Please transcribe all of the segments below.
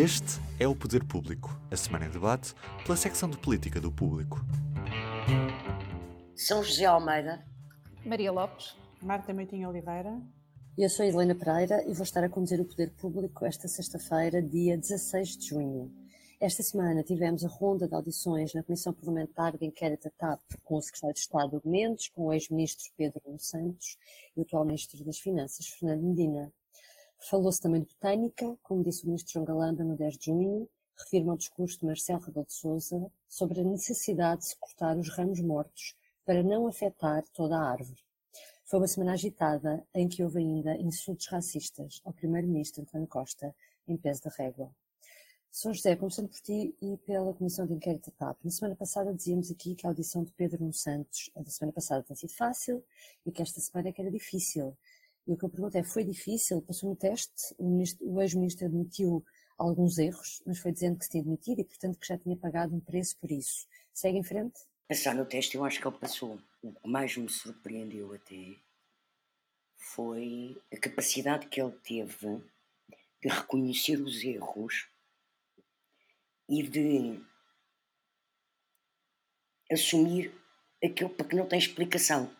Este é o Poder Público, a semana em debate pela secção de política do Público. São José Almeida, Maria Lopes, Marta Meitinho Oliveira. Eu sou Helena Pereira e vou estar a conduzir o Poder Público esta sexta-feira, dia 16 de junho. Esta semana tivemos a ronda de audições na Comissão Parlamentar de Inquérito da TAP com o Secretário de Estado do Mendes, com o ex-ministro Pedro Santos e o atual Ministro das Finanças, Fernando Medina. Falou-se também de botânica, como disse o Ministro João Galamba no 10 de junho, refirma o discurso de Marcelo Rebelo de Sousa sobre a necessidade de se cortar os ramos mortos para não afetar toda a árvore. Foi uma semana agitada em que houve ainda insultos racistas ao Primeiro-Ministro António Costa em peso da régua. São José, começando por ti e pela Comissão de Inquérito da TAP. Na semana passada dizíamos aqui que a audição de Pedro Nuno Santos, a da semana passada, tem sido fácil e que esta semana é que era difícil. E o que eu pergunto é, foi difícil? Passou no teste? O, ex-ministro admitiu alguns erros, mas foi dizendo que se tinha admitido e, portanto, que já tinha pagado um preço por isso. Segue em frente? Passar no teste, eu acho que ele passou. O que mais me surpreendeu até foi a capacidade que ele teve de reconhecer os erros e de assumir aquilo para que não tem explicação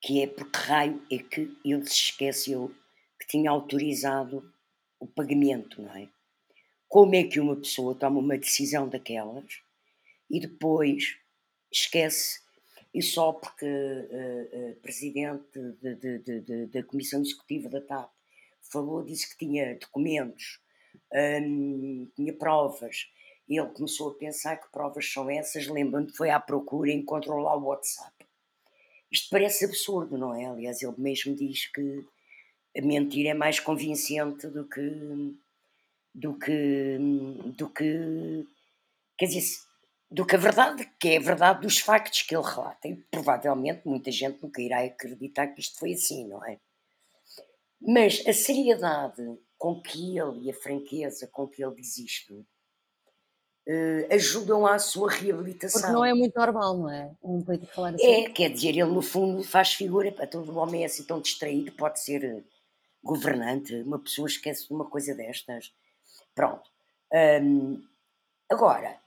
que é porque raio é que ele se esqueceu que tinha autorizado o pagamento, não é? Como é que uma pessoa toma uma decisão daquelas e depois esquece e só porque uh, uh, presidente de, de, de, da Comissão Executiva da TAP falou, disse que tinha documentos, um, tinha provas, ele começou a pensar que provas são essas, lembrando que foi à procura e encontrou lá o WhatsApp. Isto parece absurdo, não é? Aliás, ele mesmo diz que a mentira é mais convincente do que do que do que quer dizer do que a verdade, que é a verdade dos factos que ele relata. E provavelmente muita gente nunca irá acreditar que isto foi assim, não é? Mas a seriedade com que ele e a franqueza com que ele diz isto ajudam à sua reabilitação. Porque não é muito normal, não é? Um político falar assim. É, quer dizer, ele no fundo faz figura, para todo homem é assim tão distraído, pode ser eh, governante, uma pessoa esquece de uma coisa destas. Pronto. Um, agora,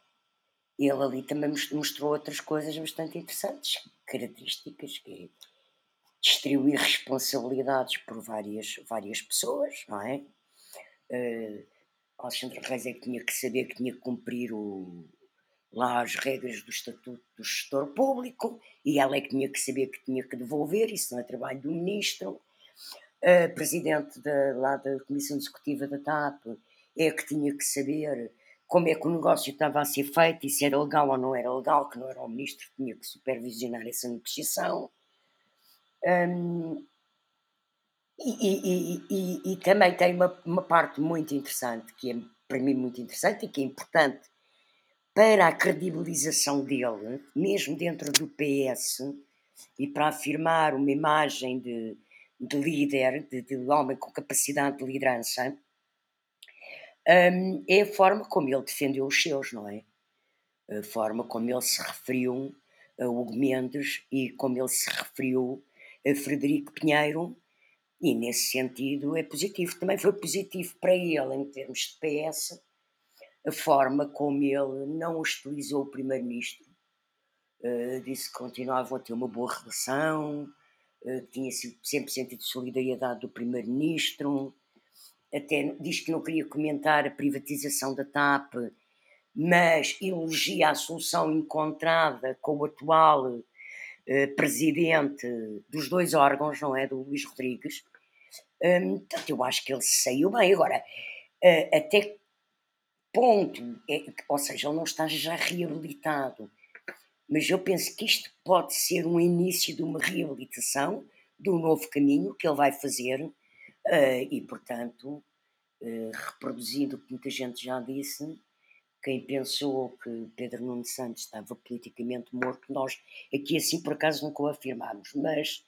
ele ali também mostrou outras coisas bastante interessantes, características, que é distribuir responsabilidades por várias, várias pessoas, não é? Uh, Alexandre Reis é que tinha que saber que tinha que cumprir o, lá as regras do Estatuto do Gestor Público e ela é que tinha que saber que tinha que devolver, isso não é trabalho do Ministro. A Presidente da, lá da Comissão Executiva da TAP é que tinha que saber como é que o negócio estava a ser feito e se era legal ou não era legal, que não era o Ministro que tinha que supervisionar essa negociação. Um, e, e, e, e, também tem uma, uma parte muito interessante, que é para mim muito interessante e que é importante para a credibilização dele, mesmo dentro do PS, e para afirmar uma imagem de, de líder, de, de, homem com capacidade de liderança, um, é a forma como ele defendeu os seus, não é? A forma como ele se referiu a Hugo Mendes e como ele se referiu a Frederico Pinheiro, e nesse sentido é positivo. Também foi positivo para ele, em termos de PS, a forma como ele não hostilizou o Primeiro-Ministro. Uh, disse que continuavam a ter uma boa relação, uh, tinha sempre sentido solidariedade do Primeiro-Ministro, até diz que não queria comentar a privatização da TAP, mas elogia a solução encontrada com o atual uh, presidente dos dois órgãos, não é? Do Luís Rodrigues, Hum, portanto, eu acho que ele saiu bem. Agora, uh, até ponto, é, ou seja, ele não está já reabilitado, mas eu penso que isto pode ser um início de uma reabilitação, de um novo caminho que ele vai fazer uh, e, portanto, uh, reproduzindo o que muita gente já disse, quem pensou que Pedro Nuno Santos estava politicamente morto, nós aqui assim por acaso nunca o afirmámos, mas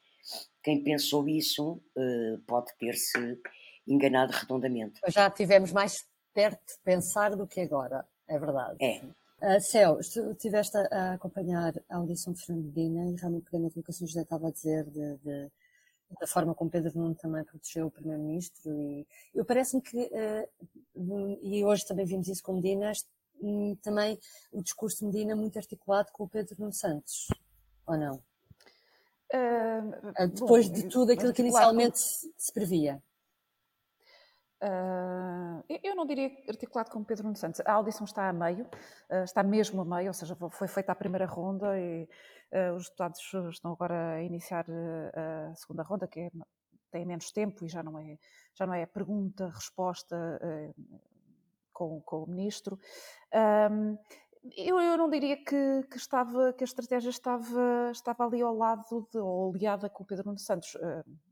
quem pensou isso uh, pode ter-se enganado redondamente. Já tivemos mais perto de pensar do que agora, é verdade. É. Uh, Céu, estiveste a acompanhar a audição de Fernandina e realmente pegando aquilo que o Sr. José estava a dizer de, de, da forma como Pedro Nuno também protegeu o Primeiro-Ministro e eu parece-me que uh, e hoje também vimos isso com Medina, hum, também o discurso de Medina muito articulado com o Pedro Nuno Santos, ou não? Uh, Depois bom, de tudo aquilo que inicialmente se previa. Uh, eu não diria articulado com Pedro Nuno Santos. A audição está a meio, uh, está mesmo a meio, ou seja, foi feita a primeira ronda e os deputados estão agora a iniciar a segunda ronda, que é, tem menos tempo e já não é, já não é pergunta, resposta com, com, o ministro. Eu, eu, não diria que, que, estava, que a estratégia estava, estava ali ao lado de, ou aliada com o Pedro Nuno Santos.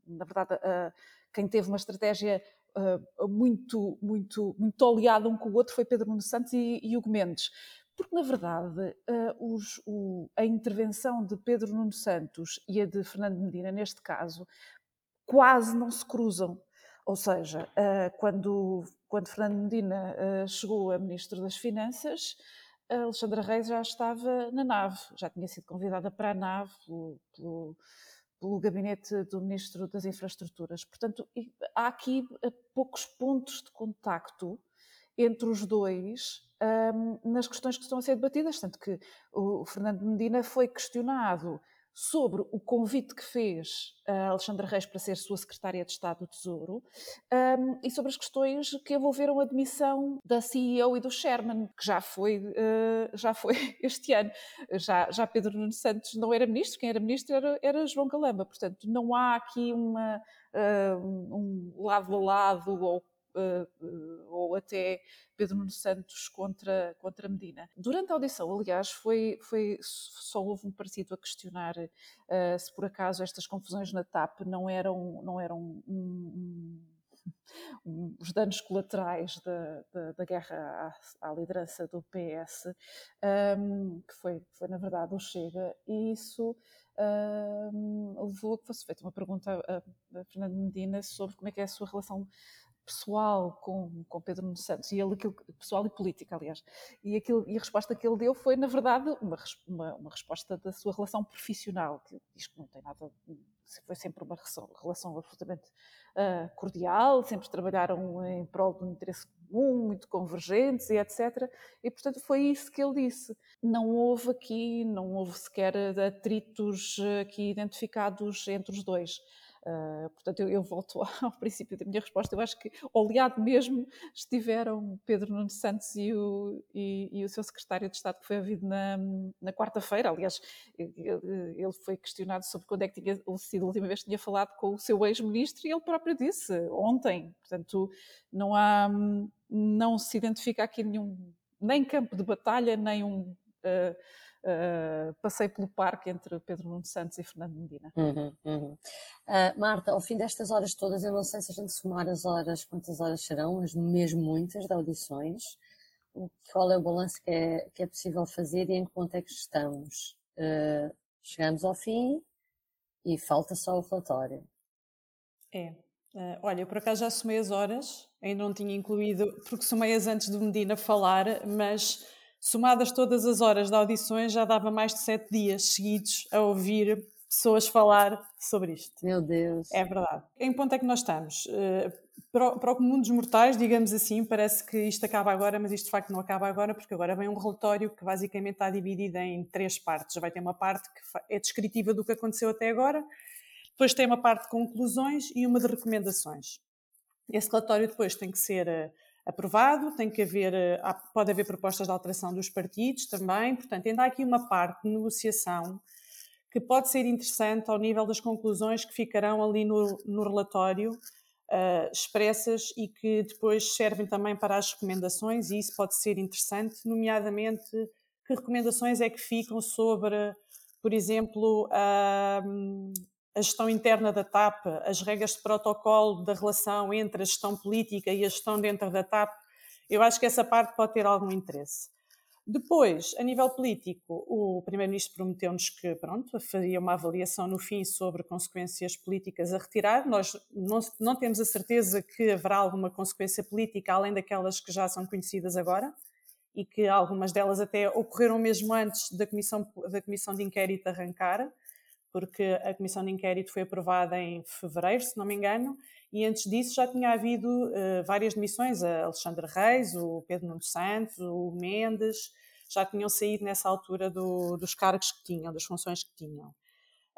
na verdade, quem teve uma estratégia uh, muito, muito, muito oleado um com o outro foi Pedro Nuno Santos e, e Hugo Mendes. Porque, na verdade, os, o, a intervenção de Pedro Nuno Santos e a de Fernando Medina, neste caso, quase não se cruzam. Ou seja, quando, quando Fernando Medina chegou a Ministro das Finanças, a Alexandra Reis já estava na nave, já tinha sido convidada para a nave pelo, pelo pelo gabinete do Ministro das Infraestruturas. Portanto, há aqui eh, poucos pontos de contacto entre os dois um, nas questões que estão a ser debatidas, tanto que o Fernando Medina foi questionado sobre o convite que fez a Alexandra Reis para ser sua secretária de Estado do Tesouro um, e sobre as questões que envolveram a demissão da CEO e do Sherman, que já foi, uh, já foi este ano. Já, já Pedro Nuno Santos não era ministro, quem era ministro era, era João Calamba. Portanto, não há aqui uma, uh, um lado a lado ou ou até Pedro Nuno Santos contra, contra Medina. Durante a audição, aliás, foi, foi, só houve um partido a questionar uh, se por acaso estas confusões na TAP não eram, não eram um, um, os danos colaterais da, da, da guerra à, à, liderança do PS, um, que foi, foi na verdade o Chega, e isso um, levou a que fosse feita uma pergunta a, a Fernando Medina sobre como é que é a sua relação pessoal com, com Pedro Nuno Santos, e ele, aquilo, pessoal e política, aliás, e, aquilo, e a resposta que ele deu foi, na verdade, uma, uma, uma resposta da sua relação profissional, que diz que não tem nada, foi sempre uma relação, absolutamente uh, cordial, sempre trabalharam em prol de um interesse comum, muito convergentes e etc. E, portanto, foi isso que ele disse. Não houve aqui, não houve sequer atritos aqui identificados entre os dois. Uh, portanto, eu, eu, volto ao princípio da minha resposta. Eu acho que oleado mesmo estiveram Pedro Nuno Santos e o, e, e o seu secretário de Estado, que foi ouvido na, na quarta-feira. Aliás, ele foi questionado sobre quando é que tinha sido a última vez que tinha falado com o seu ex-ministro e ele próprio disse ontem. Portanto, não há, não se identifica aqui nenhum nem campo de batalha, nem um. Uh, uh, passei pelo parque entre Pedro Nuno Santos e Fernando Medina. Uhum, uhum. Uh, Marta, ao fim destas horas todas, eu não sei se a gente somar as horas, quantas horas serão, mas mesmo muitas de audições, qual é o balanço que é, que é possível fazer e em que ponto é que estamos? Uh, chegamos ao fim e falta só o relatório. É. Uh, olha, eu por acaso já somei as horas, ainda não tinha incluído, porque somei-as antes do Medina falar, mas somadas todas as horas de audições, já dava mais de sete dias seguidos a ouvir pessoas falar sobre isto. Meu Deus. É verdade. Em que ponto é que nós estamos? Uh, para, o comum dos mortais, digamos assim, parece que isto acaba agora, mas isto de facto não acaba agora, porque agora vem um relatório que basicamente está dividido em três partes. Vai ter uma parte que é descritiva do que aconteceu até agora, depois tem uma parte de conclusões e uma de recomendações. Esse relatório depois tem que ser uh, aprovado, tem que haver, eh, pode haver propostas de alteração dos partidos também, portanto, ainda há aqui uma parte de negociação que pode ser interessante ao nível das conclusões que ficarão ali no, no relatório uh, expressas e que depois servem também para as recomendações, e isso pode ser interessante, nomeadamente que recomendações é que ficam sobre, por exemplo, uh, a gestão interna da TAP, as regras de protocolo da relação entre a gestão política e a gestão dentro da TAP, eu acho que essa parte pode ter algum interesse. Depois, a nível político, o Primeiro-Ministro prometeu-nos que, pronto, faria uma avaliação no fim sobre consequências políticas a retirar. Nós não, não temos a certeza que haverá alguma consequência política além daquelas que já são conhecidas agora e que algumas delas até ocorreram mesmo antes da comissão, da comissão de inquérito arrancar porque a comissão de inquérito foi aprovada em fevereiro, se não me engano, e antes disso já tinha havido uh, várias demissões, a Alexandre Reis, o Pedro Nuno Santos, o Mendes, já tinham saído nessa altura do, dos cargos que tinham, das funções que tinham.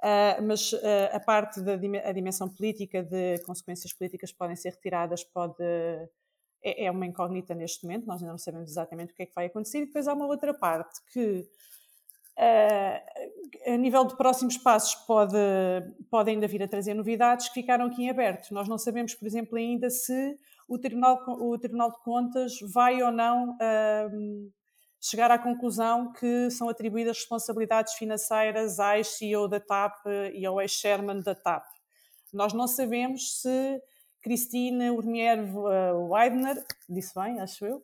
Uh, mas uh, a parte da a dimensão política de consequências políticas podem ser retiradas pode é, é, uma incógnita neste momento, nós ainda não sabemos exatamente o que é que vai acontecer. E depois há uma outra parte que, uh, a nível de próximos passos, pode, pode ainda vir a trazer novidades que ficaram aqui em aberto. Nós não sabemos, por exemplo, ainda se o Tribunal, o Tribunal de Contas vai ou não uh, chegar à conclusão que são atribuídas responsabilidades financeiras à ex-CEO da TAP e ao ex-chairman da TAP. Nós não sabemos se Cristina Urmier Weidner, disse bem, acho eu,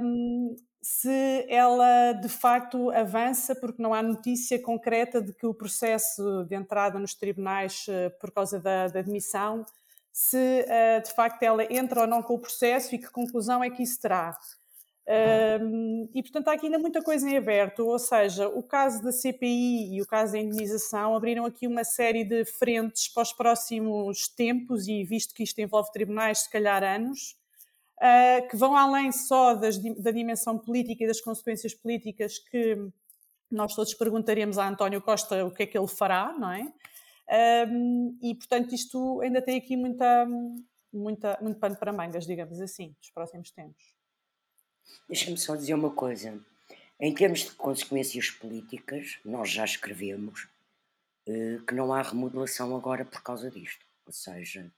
um, se ela de facto avança, porque não há notícia concreta de que o processo de entrada nos tribunais uh, por causa da, da se uh, de facto ela entra ou não com o processo e que conclusão é que isso terá. Um, e portanto há aqui ainda muita coisa em aberto, ou seja, o caso da CPI e o caso da indenização abriram aqui uma série de frentes para os próximos tempos, e visto que isto envolve tribunais, se calhar anos, uh, que vão além só das, da dimensão política e das consequências políticas que nós todos perguntaremos a António Costa o que é que ele fará, não é? Um, e portanto isto ainda tem aqui muita, muita, muito pano para mangas, digamos assim, nos próximos tempos. Deixa-me só dizer uma coisa. Em termos de consequências políticas, nós já escrevemos eh, que não há remodelação agora por causa disto. Ou seja,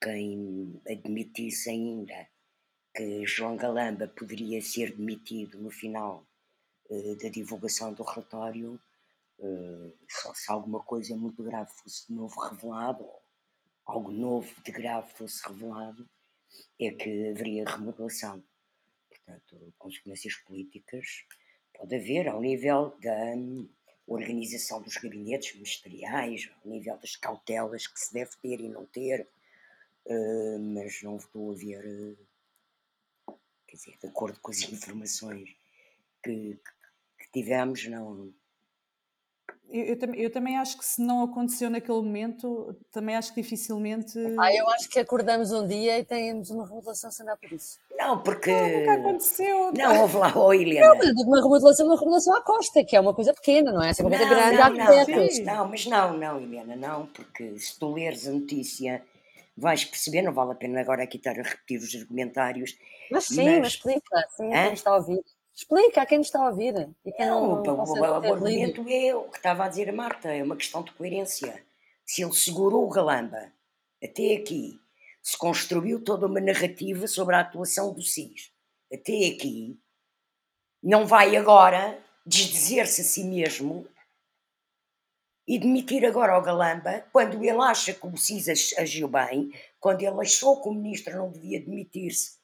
quem admitisse ainda que João Galamba poderia ser demitido no final eh, da divulgação do relatório, eh, só se alguma coisa muito grave fosse de novo revelado, ou algo novo de grave fosse revelado, é que haveria remodelação. Portanto, consequências políticas pode haver ao nível da hum, organização dos gabinetes ministeriais, ao nível das cautelas que se deve ter e não ter, uh, mas não estou a ver, uh, quer dizer, de acordo com as informações que, que tivemos, não, eu, eu, eu, também acho que se não aconteceu naquele momento, também acho que dificilmente. Ah, eu acho que acordamos um dia e temos uma remodelação sem dar por isso. Não, porque. Não, nunca aconteceu. Não, houve lá, oh, Helena. Não, mas uma remodelação, uma remodelação à costa, que é uma coisa pequena, não é? Essa é uma coisa não, grande, não, não, não, mas não, não, Helena, não, porque se tu leres a notícia vais perceber, não vale a pena agora aqui estar a repetir os argumentários. Mas sim, mas, mas explica, sim, quem está a ouvir. Explica a quem nos está a ouvir. E quem não, não, o, o argumento é o que estava a dizer a Marta, é uma questão de coerência. Se ele segurou o Galamba até aqui, se construiu toda uma narrativa sobre a atuação do SIS até aqui, não vai agora desdizer-se a si mesmo e demitir agora o Galamba quando ele acha que o SIS agiu bem, quando ele achou que o ministro não devia demitir-se,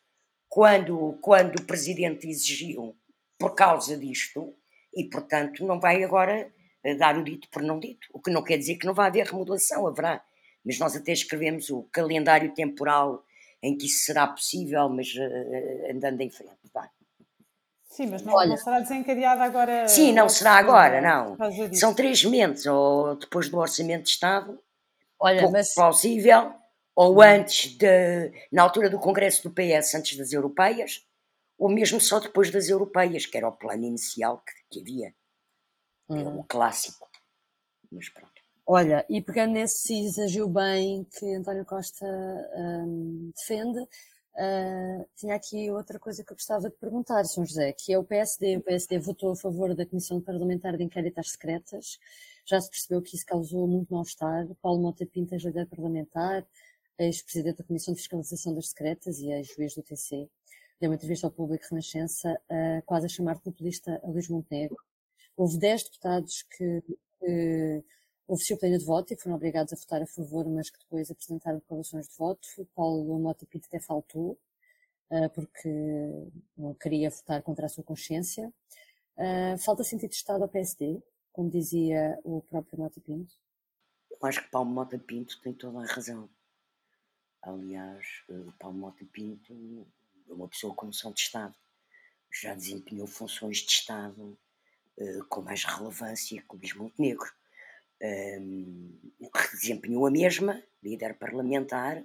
quando, quando o presidente exigiu por causa disto e, portanto, não vai agora eh, dar o dito por não dito. O que não quer dizer que não vai haver remodelação, haverá. Mas nós até escrevemos o calendário temporal em que isso será possível, mas uh, andando em frente. Vai. Sim, mas não, Olha, não será desencadeada agora. Sim, não será agora, não. São três meses, ou depois do Orçamento de Estado, Olha, pouco mas... plausível, ou antes de, na altura do Congresso do PS, antes das europeias, ou mesmo só depois das europeias, que era o plano inicial que, que havia. É uhum. o clássico. Mas pronto. Olha, e pegando nesse agiu bem que António Costa um, defende, uh, tinha aqui outra coisa que eu gostava de perguntar, São José, que é o PSD. O PSD votou a favor da Comissão Parlamentar de Inquérito às Secretas. Já se percebeu que isso causou muito mal-estar. Paulo Mota Pinto, líder parlamentar, ex-presidente da Comissão de Fiscalização das Secretas e ex-juiz do TC deu uma entrevista ao público Renascença, uh, quase a chamar populista a Luís Montenegro. Houve 10 deputados que, que ofereciam plena de voto e foram obrigados a votar a favor, mas que depois apresentaram declarações de voto. O Paulo Mota Pinto até faltou, uh, porque não queria votar contra a sua consciência. Uh, falta sentido de Estado ao PSD, como dizia o próprio Mota Pinto? Eu acho que Paulo Mota Pinto tem toda a razão. Aliás, Paulo Mota Pinto uma pessoa com noção de Estado. Já desempenhou funções de Estado uh, com mais relevância que o Luís Montenegro. Que desempenhou a mesma, líder parlamentar,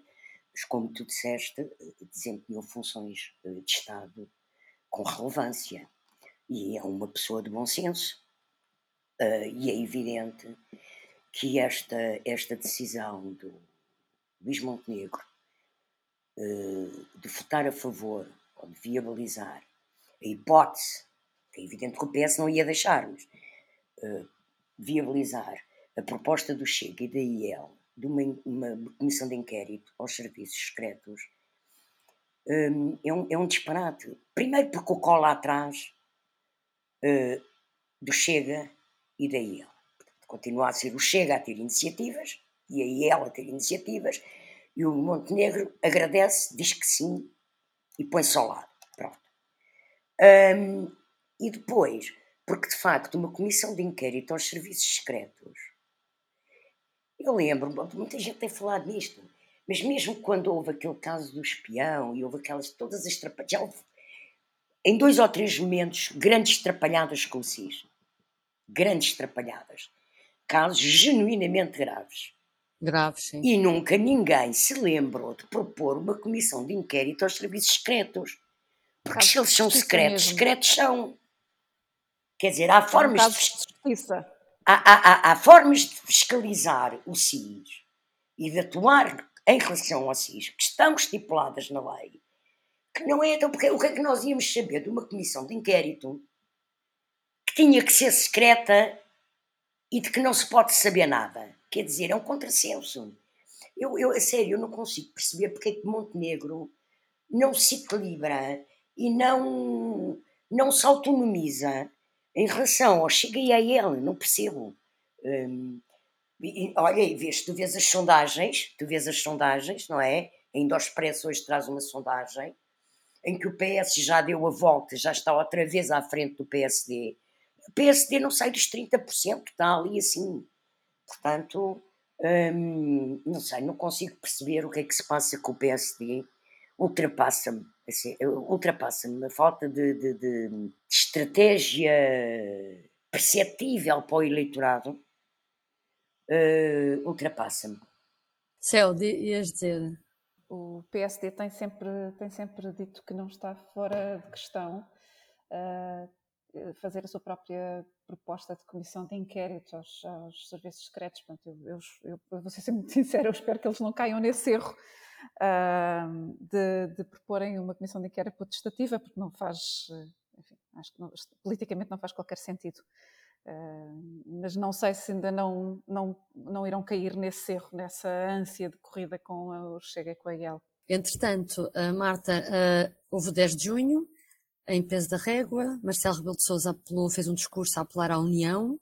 mas como tu disseste, desempenhou funções de Estado com relevância. E é uma pessoa de bom senso. Uh, e é evidente que esta, esta decisão do Luís Montenegro de votar a favor ou de viabilizar a hipótese, é evidente que o PS não ia deixar, mas viabilizar a proposta do Chega e da IEL de uma, uma comissão de inquérito aos serviços secretos um, é, um, é um disparate. Primeiro porque o cola atrás uh, do Chega e da IEL. Continua a ser o Chega a ter iniciativas e a IEL a ter iniciativas e o Montenegro agradece, diz que sim e põe-se ao lado. Pronto. Um, e depois, porque de facto uma comissão de inquérito aos serviços secretos, eu lembro, muita gente tem falado nisto, mas mesmo quando houve aquele caso do espião e houve aquelas, todas as trapalhadas, em dois ou três momentos, grandes trapalhadas com o SIS. Grandes trapalhadas. Casos genuinamente graves. Graves, sim. E nunca ninguém se lembrou de propor uma comissão de inquérito aos serviços secretos. Porque se eles são secretos, mesmo. secretos são. Quer dizer, há formas um de. Justiça. Há, há, há, formas de fiscalizar o SIS e de atuar em relação ao SIS que estão estipuladas na lei. Que não é então, porque o que é que nós íamos saber de uma comissão de inquérito que tinha que ser secreta e de que não se pode saber nada? Quer dizer, é um contrassenso. Eu, eu, a sério, eu não consigo perceber porque é que Montenegro não se equilibra e não, não se autonomiza em relação ao Chega e a ele, não percebo. Hum, e, olha, e vês, tu vês as sondagens, tu vês as sondagens, não é? Ainda o Expresso hoje traz uma sondagem em que o PS já deu a volta, já está outra vez à frente do PSD. O PSD não sai dos 30%, está ali assim. Portanto, hum, não sei, não consigo perceber o que é que se passa com o PSD. Ultrapassa-me, assim, ultrapassa-me a falta de, de, de, estratégia perceptível para o eleitorado. Uh, ultrapassa-me. Céu, ias dizer. O PSD tem sempre, tem sempre dito que não está fora de questão uh, fazer a sua própria proposta de comissão de inquérito aos, aos serviços secretos. Portanto, eu, eu, eu, vou ser sempre muito sincera, eu espero que eles não caiam nesse erro de, de, proporem uma comissão de inquérito protestativa, porque não faz, enfim, acho que não, politicamente não faz qualquer sentido. Mas não sei se ainda não, não, não irão cair nesse erro, nessa ânsia de corrida com o Chega e com a IEL. Entretanto, a Marta, houve 10 de junho, em peso da régua. Marcelo Rebelo de Sousa apelou, fez um discurso a apelar à União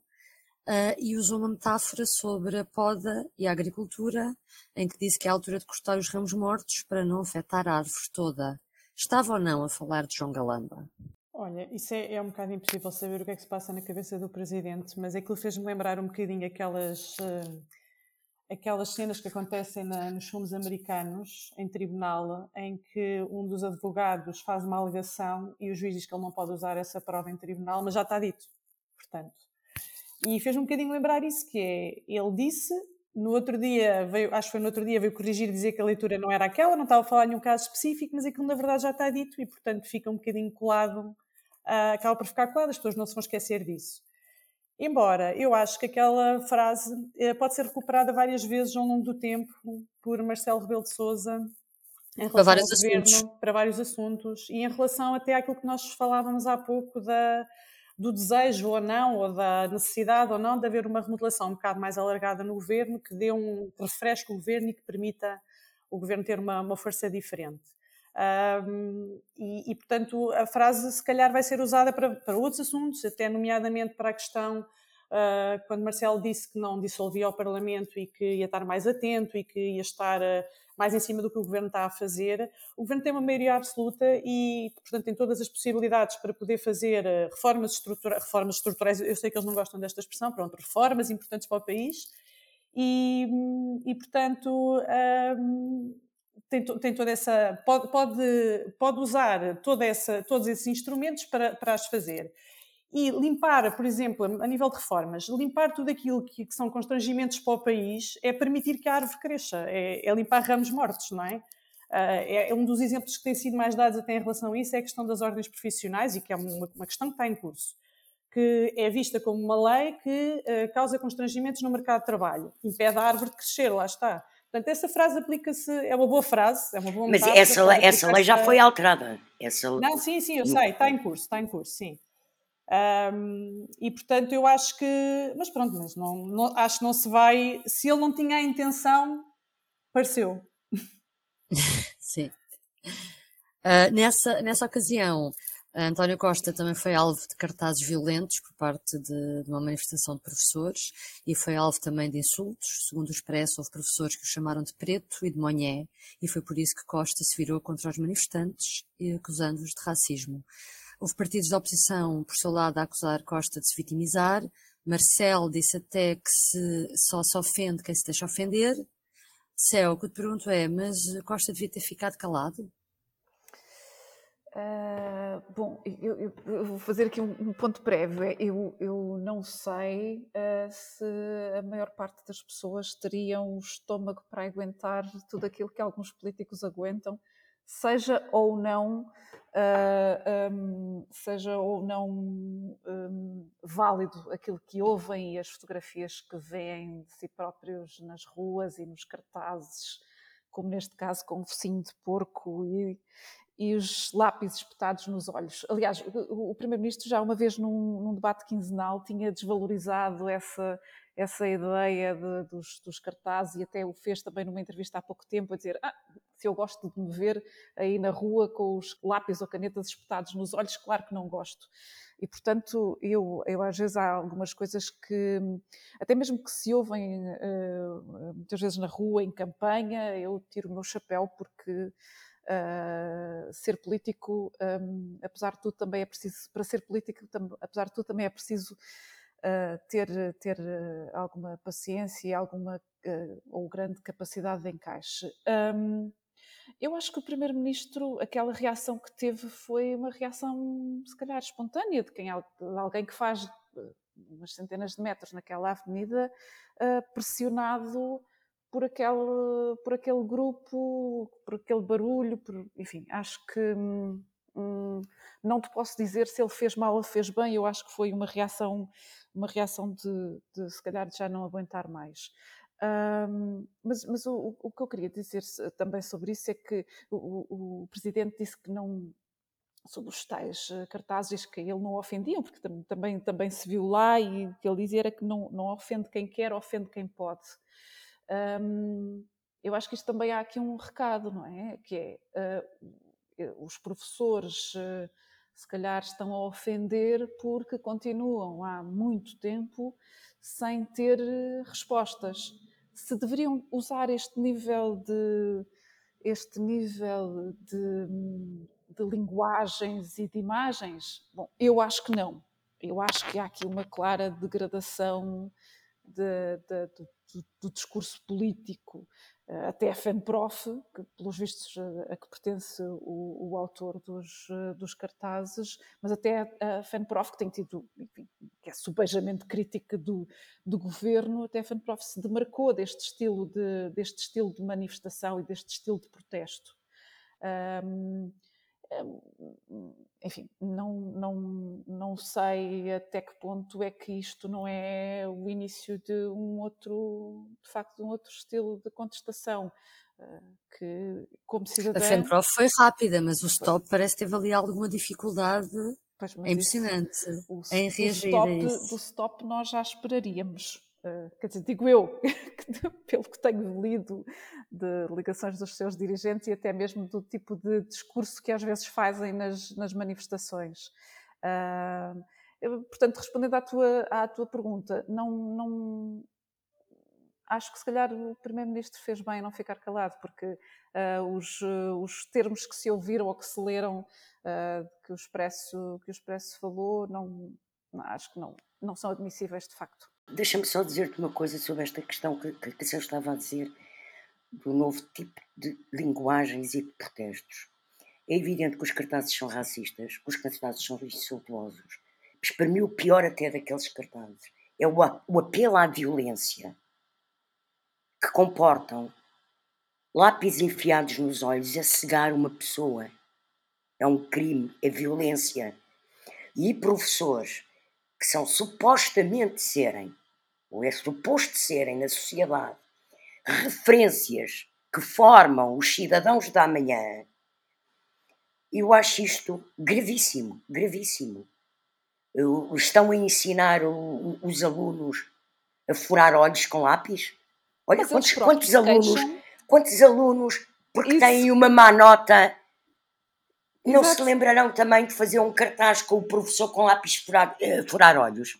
uh, e usou uma metáfora sobre a poda e a agricultura, em que disse que é a altura de cortar os ramos mortos para não afetar a árvore toda. Estava ou não a falar de João Galamba? Olha, isso é, é, um bocado impossível saber o que é que se passa na cabeça do presidente, mas aquilo fez-me lembrar um bocadinho aquelas. Uh aquelas cenas que acontecem na, nos filmes americanos, em tribunal, em que um dos advogados faz uma alegação e o juiz diz que ele não pode usar essa prova em tribunal, mas já está dito, portanto. E fez-me um bocadinho lembrar isso, que é, ele disse, no outro dia, veio, acho que foi no outro dia, veio corrigir e dizer que a leitura não era aquela, não estava a falar de nenhum caso específico, mas aquilo na verdade já está dito e, portanto, fica um bocadinho colado, uh, acaba por ficar colado, as pessoas não se vão esquecer disso. Embora eu acho que aquela frase eh, pode ser recuperada várias vezes ao longo do tempo por Marcelo Rebelo de Sousa em para vários governo, assuntos. para vários assuntos e em relação até àquilo que nós falávamos há pouco da, do desejo ou não, ou da necessidade ou não de haver uma remodelação um bocado mais alargada no governo que dê um refresco ao governo e que permita o governo ter uma, uma força diferente. Um, e, e, portanto, a frase se calhar vai ser usada para, para outros assuntos, até nomeadamente para a questão uh, quando Marcelo disse que não dissolvia o Parlamento e que ia estar mais atento e que ia estar mais em cima do que o governo está a fazer. O governo tem uma maioria absoluta e, portanto, tem todas as possibilidades para poder fazer uh, reformas, estrutura, reformas estruturais. Eu sei que eles não gostam desta expressão, pronto, reformas importantes para o país. E, e portanto, tem, tem toda essa pode, pode, pode usar toda essa, todos esses instrumentos para, para as fazer. E limpar, por exemplo, a nível de reformas, limpar tudo aquilo que, que são constrangimentos para o país é permitir que a árvore cresça, é, é limpar ramos mortos, não é? Uh, é, um dos exemplos que têm sido mais dados até em relação a isso é a questão das ordens profissionais e que é uma, uma questão que está em curso, que é vista como uma lei que uh, causa constrangimentos no mercado de trabalho, impede a árvore de crescer, lá está. Portanto, essa frase aplica-se, é uma boa frase, é uma boa Mas essa, essa lei já foi alterada. Essa... Não, sim, sim, eu sei, está em curso, está em curso, sim. Um, e portanto eu acho que, mas pronto, mas não, não, acho que não se vai, se ele não tinha a intenção, pareceu. Sim. Uh, nessa, nessa ocasião, António Costa também foi alvo de cartazes violentos por parte de, de, uma manifestação de professores e foi alvo também de insultos. Segundo o Expresso, houve professores que o chamaram de preto e de monhé e foi por isso que Costa se virou contra os manifestantes, acusando-os de racismo. Houve partidos da oposição, por seu lado, a acusar Costa de se vitimizar. Marcel disse até que se, só se ofende quem se deixa ofender. Céu, o que eu te pergunto é, mas Costa devia ter ficado calado? Uh, bom, eu, eu, eu, vou fazer aqui um, um ponto prévio. É, eu, eu não sei uh, se a maior parte das pessoas teriam o estômago para aguentar tudo aquilo que alguns políticos aguentam, seja ou não, uh, um, seja ou não um, válido aquilo que ouvem e as fotografias que veem de si próprios nas ruas e nos cartazes, como neste caso com o focinho de porco e, e os lápis espetados nos olhos. Aliás, o, o Primeiro-Ministro já uma vez num, num, debate quinzenal tinha desvalorizado essa, essa ideia de, dos, dos, cartazes e até o fez também numa entrevista há pouco tempo a dizer ah, se eu gosto de me ver aí na rua com os lápis ou canetas espetados nos olhos, claro que não gosto. E, portanto, eu, eu às vezes há algumas coisas que, até mesmo que se ouvem uh, muitas vezes na rua, em campanha, eu tiro o meu chapéu porque Uh, ser político, um, apesar de tudo, também é preciso, para ser político, tam, apesar de tudo, também é preciso uh, ter, ter uh, alguma paciência e alguma ou grande capacidade de encaixe. Um, eu acho que o Primeiro-Ministro, aquela reação que teve foi uma reação, se calhar, espontânea, de, quem, de alguém que faz umas centenas de metros naquela avenida, pressionado por aquele, por aquele grupo, por aquele barulho, por, enfim, acho que hum, hum, não te posso dizer se ele fez mal ou fez bem, eu acho que foi uma reação, uma reação de, de se calhar de já não aguentar mais. Um, mas, mas o, o, que eu queria dizer também sobre isso é que o, o Presidente disse que não, sobre os tais eh, cartazes que ele não ofendiam, porque também, também se viu lá e que ele dizia era que não, não ofende quem quer, ofende quem pode. Um, eu acho que isto também há aqui um recado, não é? Que é uh, os professores uh, se calhar estão a ofender porque continuam há muito tempo sem ter respostas. Se deveriam usar este nível de este nível de, de linguagens e de imagens, bom, eu acho que não. Eu acho que há aqui uma clara degradação de, de, do do, discurso político, até a FENPROF, que pelos vistos eh, a que pertence o, o autor dos, eh, dos, cartazes, mas até a FENPROF, que tem tido, enfim, que é subejamente crítica do, do governo, até a FENPROF se demarcou deste estilo de, deste estilo de manifestação e deste estilo de protesto. Um, enfim, não, não, não sei até que ponto é que isto não é o início de um outro, de facto, de um outro estilo de contestação. Ah, que, como cidadã... A FENPROF foi rápida, mas o stop parece que teve ali alguma dificuldade Pois, é impressionante o, em reagir stop, do stop nós já esperaríamos. Uh, quer dizer, digo eu, pelo que tenho lido de ligações dos seus dirigentes e até mesmo do tipo de discurso que às vezes fazem nas, nas manifestações. Uh, eu, portanto, respondendo à tua, à tua pergunta, não, não, acho que se calhar o Primeiro-Ministro fez bem em não ficar calado, porque uh, os, uh, os termos que se ouviram ou que se leram uh, que, o Expresso, que o Expresso falou, não, não, acho que não, não são admissíveis de facto. Deixa-me só dizer-te uma coisa sobre esta questão que, que, a estava a dizer, do novo tipo de linguagens e de protestos. É evidente que os cartazes são racistas, que os cartazes são insultuosos, Mas para mim o pior até daqueles cartazes é o, o apelo à violência que comportam lápis enfiados nos olhos a cegar uma pessoa. É um crime, é violência. E professores que são supostamente serem, ou é suposto serem na sociedade, referências que formam os cidadãos da manhã, eu acho isto gravíssimo, gravíssimo. Estão a ensinar os alunos a furar olhos com lápis? Olha quantos, quantos alunos, quantos alunos, porque Isso. têm uma má nota, não Exato. se lembrarão também de fazer um cartaz com o professor com lápis furar, uh, furar olhos?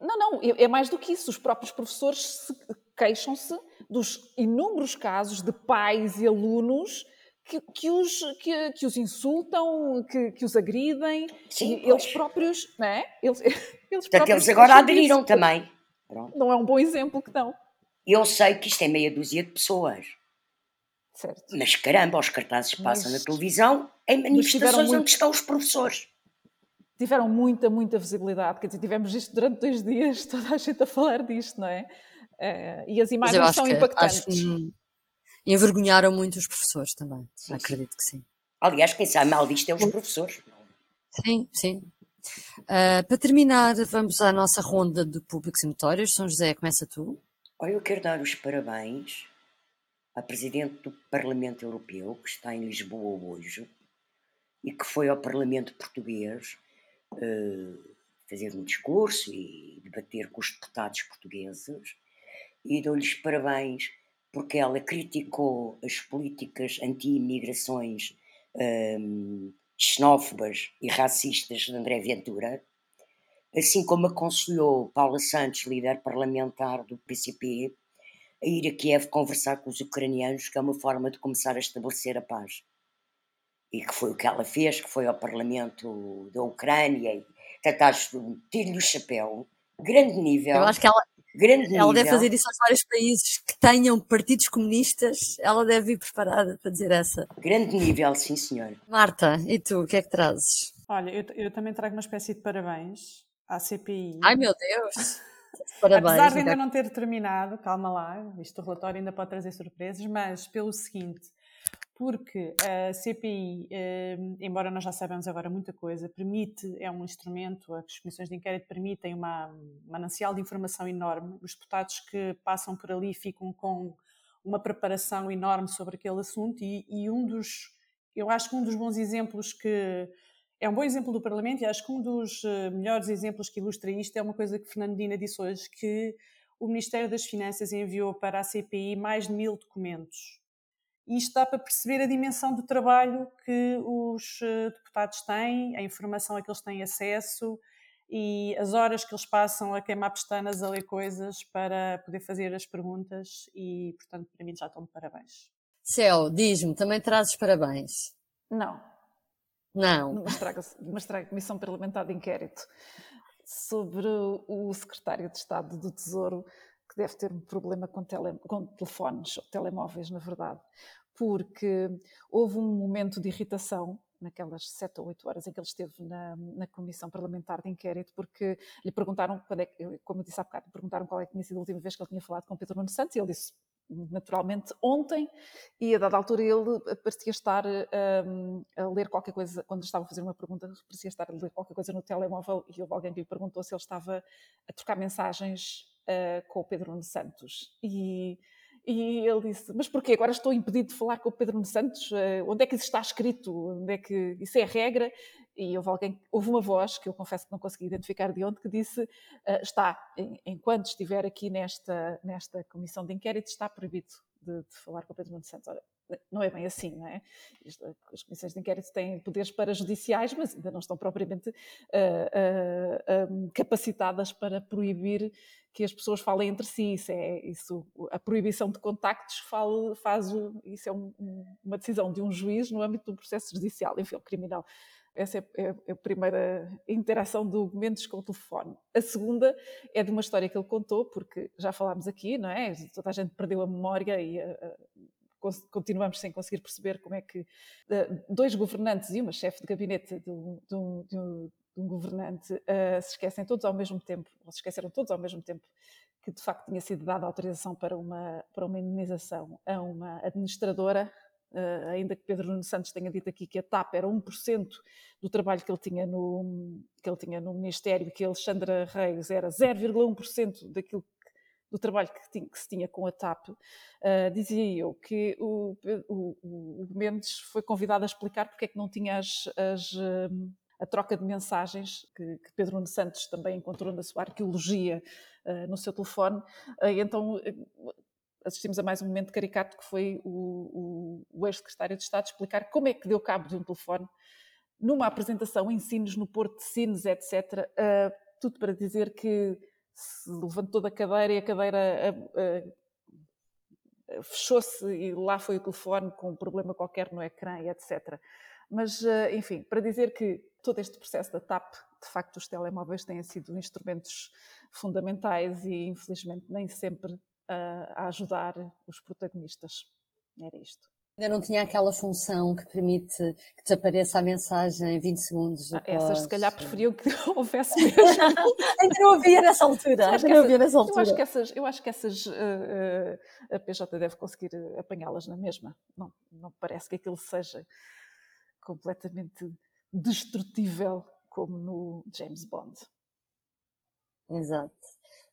Não, não, é, é mais do que isso. Os próprios professores queixam-se dos inúmeros casos de pais e alunos que, que, os, que, que, os insultam, que, que os agridem, Sim, eles próprios, não é? Eles, eles Portanto, eles agora aderiram também. Pronto. Não é um bom exemplo que dão. Eu sei que isto é meia dúzia de pessoas. Certo. Mas caramba, os cartazes passam mas, na televisão em manifestações muito, onde estão os professores. Tiveram muita, muita visibilidade. Quer dizer, tivemos isto durante dois dias, toda a gente a falar disto, não é? Uh, e as imagens são impactantes. Acho, envergonharam muito os professores também. Sim, Acredito sim. que sim. Aliás, quem sabe mal disto é os professores. Sim, sim. Uh, para terminar, vamos à nossa ronda de públicos e notórios. São José, começa tu. Olha, eu quero dar os parabéns à Presidente do Parlamento Europeu, que está em Lisboa hoje, e que foi ao Parlamento Português uh, fazer um discurso e debater com os deputados portugueses, e dou-lhes parabéns porque ela criticou as políticas anti-imigrações um, xenófobas e racistas de André Ventura, assim como aconselhou Paula Santos, líder parlamentar do PCP, a ir a Kiev conversar com os ucranianos, que é uma forma de começar a estabelecer a paz. E que foi o que ela fez, que foi ao Parlamento da Ucrânia e tentar tirar-lhe o chapéu, grande nível. Eu acho que ela, grande ela deve fazer isso aos vários países que tenham partidos comunistas, ela deve ir preparada para dizer essa. Grande nível, sim senhor. Marta, e tu, o que é que trazes? Olha, eu, eu também trago uma espécie de parabéns à CPI. Ai meu Deus! Parabéns. Apesar de ainda não ter terminado, calma lá, este relatório ainda pode trazer surpresas, mas pelo seguinte, porque a CPI, eh, embora nós já saibamos agora muita coisa, permite, é um instrumento, as comissões de inquérito permitem uma manancial de informação enorme, os deputados que passam por ali ficam com uma preparação enorme sobre aquele assunto e, e um dos, eu acho que um dos bons exemplos que é um bom exemplo do Parlamento e acho que um dos eh, melhores exemplos que ilustra isto é uma coisa que Fernandina disse hoje, que o Ministério das Finanças enviou para a CPI mais de mil documentos. E isto dá para perceber a dimensão do trabalho que os eh, deputados têm, a informação a que eles têm acesso e as horas que eles passam a queimar pestanas a ler coisas para poder fazer as perguntas e, portanto, para mim já estão de parabéns. Céu, diz-me, também trazes parabéns? Não, não. Mas traga, mas traga a Comissão Parlamentar de Inquérito sobre o secretário de Estado do Tesouro, que deve ter um problema com, tele, com telefones, telemóveis, na verdade, porque houve um momento de irritação naquelas sete ou oito horas em que ele esteve na, na, Comissão Parlamentar de Inquérito, porque lhe perguntaram, quando é, como eu disse há bocado, perguntaram qual é que tinha sido a última vez que ele tinha falado com Pedro Nuno Santos, e ele disse naturalmente ontem e a dada altura ele parecia estar um, a ler qualquer coisa, quando estava a fazer uma pergunta, parecia estar a ler qualquer coisa no telemóvel e houve alguém que lhe perguntou se ele estava a trocar mensagens uh, com o Pedro Nuno Santos e e ele disse: Mas porquê? Agora estou impedido de falar com o Pedro Santos? Uh, onde é que isso está escrito? Onde é que isso é regra? E houve, alguém, houve uma voz, que eu confesso que não consegui identificar de onde, que disse: uh, Está, enquanto estiver aqui nesta, nesta comissão de inquérito, está proibido de, de falar com o Pedro Nuno Santos. Ora, não é bem assim, não é? As comissões de inquérito têm poderes parajudiciais, mas ainda não estão propriamente uh, uh, capacitadas para proibir que as pessoas falem entre si. Isso é, isso, a proibição de contactos fala, faz o, isso é um, uma decisão de um juiz no âmbito de um processo judicial, enfim, criminal. Essa é, é, é, a primeira interação de documentos com o telefone. A segunda é de uma história que ele contou, porque já falámos aqui, não é? Toda a gente perdeu a memória e continuamos sem conseguir perceber como é que dois governantes e uma chefe de gabinete de um, de um, de um, de um governante se esquecem todos ao mesmo tempo, ou se esqueceram todos ao mesmo tempo, que de facto tinha sido dada autorização para uma, para uma indenização a uma administradora, uh, ainda que Pedro Nuno Santos tenha dito aqui que a TAP era 1% do trabalho que ele tinha no, que ele tinha no Ministério, que a Alexandra Reis era 0,1% daquilo do trabalho que, tinha, que, se tinha com a TAP, uh, dizia eu que o, o, o, Mendes foi convidado a explicar porque é que não tinha as, as, a troca de mensagens que, que, Pedro Nuno Santos também encontrou na sua arqueologia uh, no seu telefone. Então assistimos a mais um momento caricato que foi o, o, o ex-secretário de Estado explicar como é que deu cabo de um telefone numa apresentação, ensinos no Porto de Sines, etc. Uh, tudo para dizer que se levantou da cadeira e a cadeira fechou-se e lá foi o telefone com um problema qualquer no ecrã, etc. Mas, enfim, para dizer que todo este processo da TAP, de facto, os telemóveis têm sido instrumentos fundamentais e, infelizmente, nem sempre uh, a ajudar os protagonistas. Era isto. Ainda não tinha aquela função que permite que desapareça a mensagem em 20 segundos. Ah, essas, se calhar, preferiam que houvesse mesmo. Ainda não havia nessa altura. Ainda não havia nessa altura. Eu acho que essas, eu acho que essas uh, uh, a PJ deve conseguir apanhá-las na mesma. Não, não parece que aquilo seja completamente destrutível como no James Bond. Exato.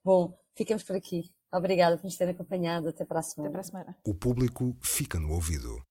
Bom, ficamos por aqui. Obrigada por nos terem acompanhado. Até para a semana. Até para a semana. O público fica no ouvido.